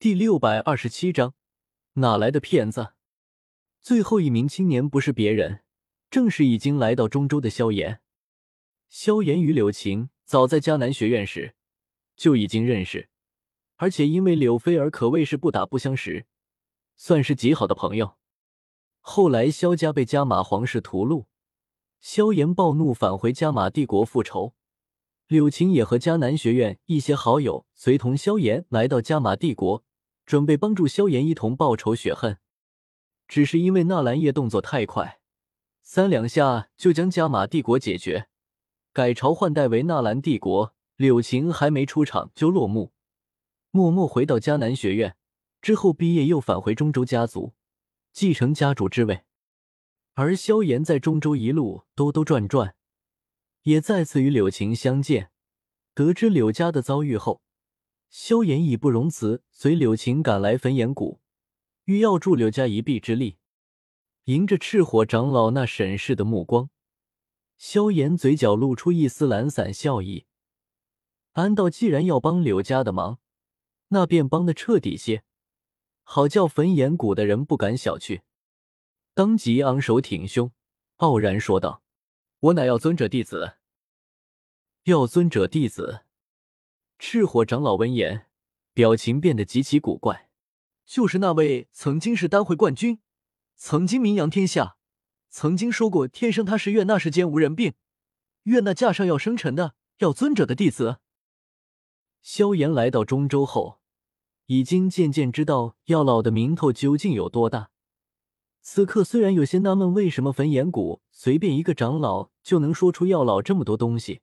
第六百二十七章，哪来的骗子？最后一名青年不是别人，正是已经来到中州的萧炎。萧炎与柳晴早在迦南学院时就已经认识，而且因为柳菲儿可谓是不打不相识，算是极好的朋友。后来萧家被加玛皇室屠戮，萧炎暴怒返回加玛帝国复仇。柳晴也和迦南学院一些好友随同萧炎来到加玛帝国，准备帮助萧炎一同报仇雪恨。只是因为纳兰叶动作太快，三两下就将加玛帝国解决，改朝换代为纳兰帝国。柳晴还没出场就落幕，默默回到迦南学院之后毕业，又返回中州家族，继承家主之位。而萧炎在中州一路兜兜转转。也再次与柳晴相见，得知柳家的遭遇后，萧炎义不容辞，随柳琴赶来焚炎谷，欲要助柳家一臂之力。迎着赤火长老那审视的目光，萧炎嘴角露出一丝懒散笑意。安道既然要帮柳家的忙，那便帮的彻底些，好叫焚炎谷的人不敢小觑。当即昂首挺胸，傲然说道。我乃药尊者弟子。药尊者弟子，赤火长老闻言，表情变得极其古怪。就是那位曾经是丹会冠军，曾经名扬天下，曾经说过天生他是愿那世间无人病，愿那架上要生辰的要尊者的弟子。萧炎来到中州后，已经渐渐知道药老的名头究竟有多大。此刻虽然有些纳闷，为什么焚炎谷随便一个长老就能说出药老这么多东西，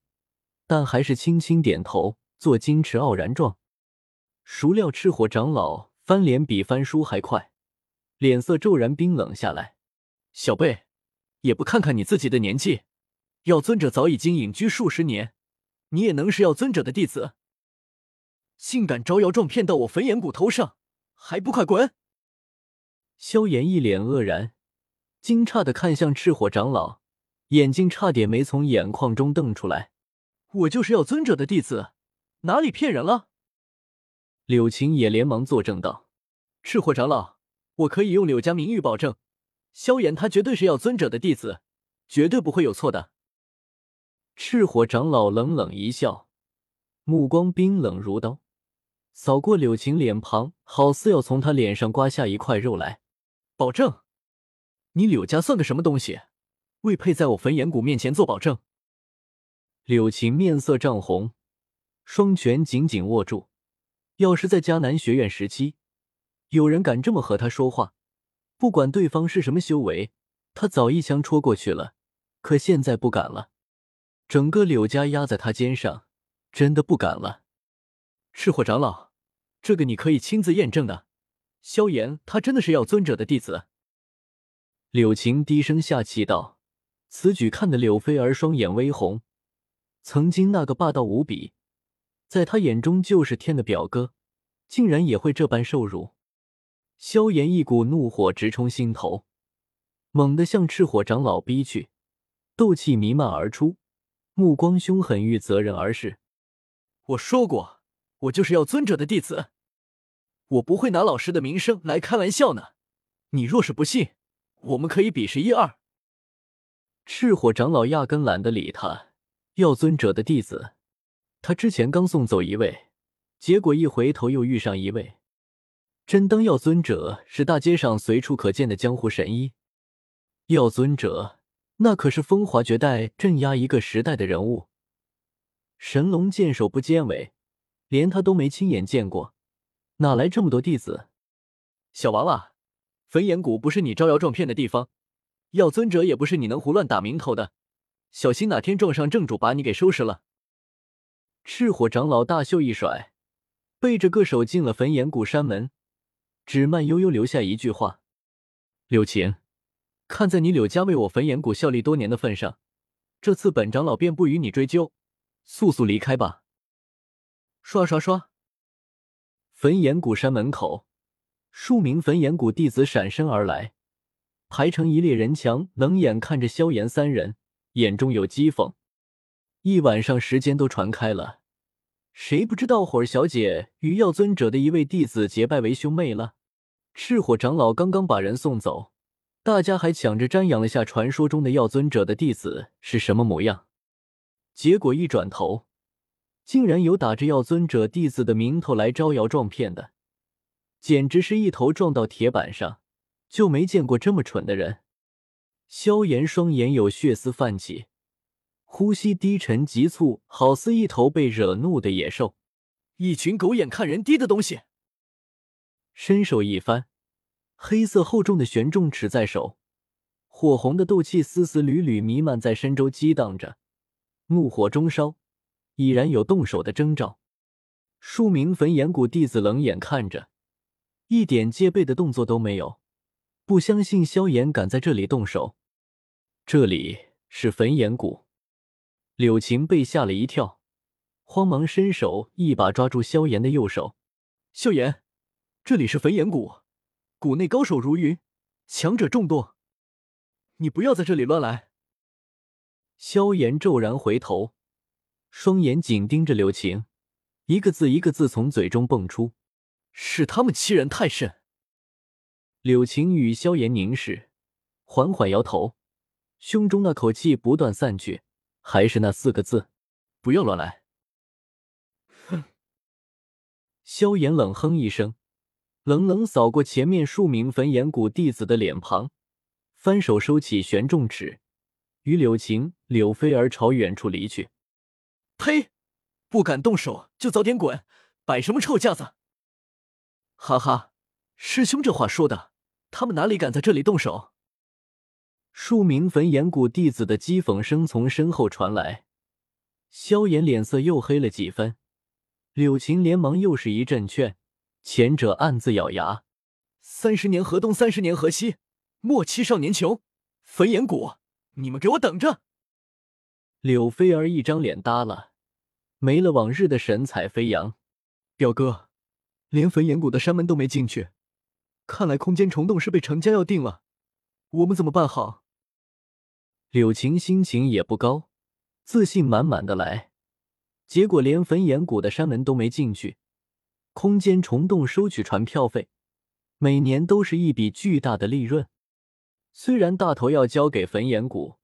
但还是轻轻点头，做矜持傲然状。孰料赤火长老翻脸比翻书还快，脸色骤然冰冷下来。小辈，也不看看你自己的年纪，药尊者早已经隐居数十年，你也能是药尊者的弟子？竟敢招摇撞骗到我焚炎谷头上，还不快滚！萧炎一脸愕然，惊诧的看向赤火长老，眼睛差点没从眼眶中瞪出来。我就是要尊者的弟子，哪里骗人了？柳晴也连忙作证道：“赤火长老，我可以用柳家名誉保证，萧炎他绝对是要尊者的弟子，绝对不会有错的。”赤火长老冷冷一笑，目光冰冷如刀，扫过柳晴脸庞，好似要从他脸上刮下一块肉来。保证，你柳家算个什么东西？未配在我焚炎谷面前做保证。柳晴面色涨红，双拳紧紧握住。要是在迦南学院时期，有人敢这么和他说话，不管对方是什么修为，他早一枪戳过去了。可现在不敢了，整个柳家压在他肩上，真的不敢了。赤火长老，这个你可以亲自验证的。萧炎，他真的是药尊者的弟子。柳晴低声下气道，此举看得柳菲儿双眼微红。曾经那个霸道无比，在他眼中就是天的表哥，竟然也会这般受辱。萧炎一股怒火直冲心头，猛地向赤火长老逼去，斗气弥漫而出，目光凶狠，欲责人而视。我说过，我就是要尊者的弟子。我不会拿老师的名声来开玩笑呢。你若是不信，我们可以比试一二。赤火长老压根懒得理他，要尊者的弟子，他之前刚送走一位，结果一回头又遇上一位，真当药尊者是大街上随处可见的江湖神医？药尊者那可是风华绝代、镇压一个时代的人物，神龙见首不见尾，连他都没亲眼见过。哪来这么多弟子？小娃娃，焚炎谷不是你招摇撞骗的地方，药尊者也不是你能胡乱打名头的，小心哪天撞上正主，把你给收拾了。赤火长老大袖一甩，背着个手进了焚炎谷山门，只慢悠悠留下一句话：“柳琴，看在你柳家为我焚炎谷效力多年的份上，这次本长老便不与你追究，速速离开吧。”刷刷刷。焚炎谷山门口，数名焚炎谷弟子闪身而来，排成一列人墙，冷眼看着萧炎三人，眼中有讥讽。一晚上时间都传开了，谁不知道火儿小姐与药尊者的一位弟子结拜为兄妹了？赤火长老刚刚把人送走，大家还抢着瞻仰了下传说中的药尊者的弟子是什么模样。结果一转头，竟然有打着药尊者弟子的名头来招摇撞骗的，简直是一头撞到铁板上，就没见过这么蠢的人。萧炎双眼有血丝泛起。呼吸低沉急促，好似一头被惹怒的野兽。一群狗眼看人低的东西！伸手一翻，黑色厚重的玄重尺在手，火红的斗气丝丝缕缕弥漫在身周激荡着，怒火中烧，已然有动手的征兆。数名焚炎谷弟子冷眼看着，一点戒备的动作都没有，不相信萧炎敢在这里动手。这里是焚炎谷。柳晴被吓了一跳，慌忙伸手一把抓住萧炎的右手。萧炎，这里是焚炎谷，谷内高手如云，强者众多，你不要在这里乱来。萧炎骤然回头，双眼紧盯着柳晴，一个字一个字从嘴中蹦出：“是他们欺人太甚。”柳晴与萧炎凝视，缓缓摇头，胸中那口气不断散去。还是那四个字，不要乱来。哼！萧炎冷哼一声，冷冷扫过前面数名焚炎谷弟子的脸庞，翻手收起玄重尺，与柳晴、柳飞儿朝远处离去。呸！不敢动手就早点滚，摆什么臭架子？哈哈，师兄这话说的，他们哪里敢在这里动手？数名焚炎谷弟子的讥讽声从身后传来，萧炎脸色又黑了几分。柳琴连忙又是一阵劝，前者暗自咬牙：“三十年河东，三十年河西，莫欺少年穷。焚炎谷，你们给我等着！”柳菲儿一张脸耷了，没了往日的神采飞扬。表哥，连焚炎谷的山门都没进去，看来空间虫洞是被程家要定了，我们怎么办好？柳晴心情也不高，自信满满的来，结果连焚炎谷的山门都没进去，空间虫洞收取船票费，每年都是一笔巨大的利润。虽然大头要交给焚炎谷，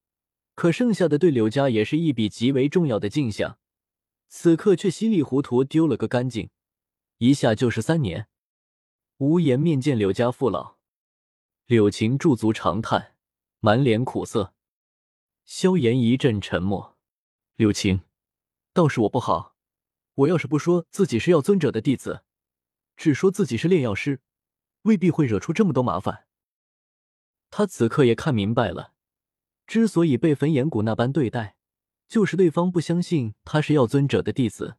可剩下的对柳家也是一笔极为重要的进项，此刻却稀里糊涂丢了个干净，一下就是三年。无颜面见柳家父老，柳晴驻足长叹，满脸苦涩。萧炎一阵沉默，柳青，倒是我不好。我要是不说自己是药尊者的弟子，只说自己是炼药师，未必会惹出这么多麻烦。他此刻也看明白了，之所以被焚炎谷那般对待，就是对方不相信他是药尊者的弟子。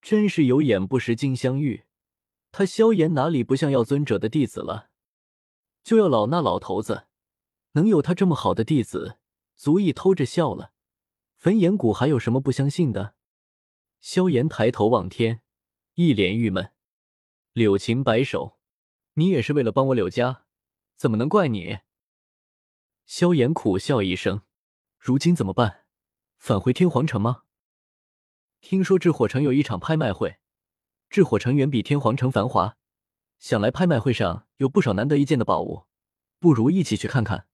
真是有眼不识金镶玉，他萧炎哪里不像药尊者的弟子了？就要老那老头子，能有他这么好的弟子？足以偷着笑了，焚炎谷还有什么不相信的？萧炎抬头望天，一脸郁闷。柳晴摆手：“你也是为了帮我柳家，怎么能怪你？”萧炎苦笑一声：“如今怎么办？返回天皇城吗？听说炽火城有一场拍卖会，炽火城远比天皇城繁华，想来拍卖会上有不少难得一见的宝物，不如一起去看看。”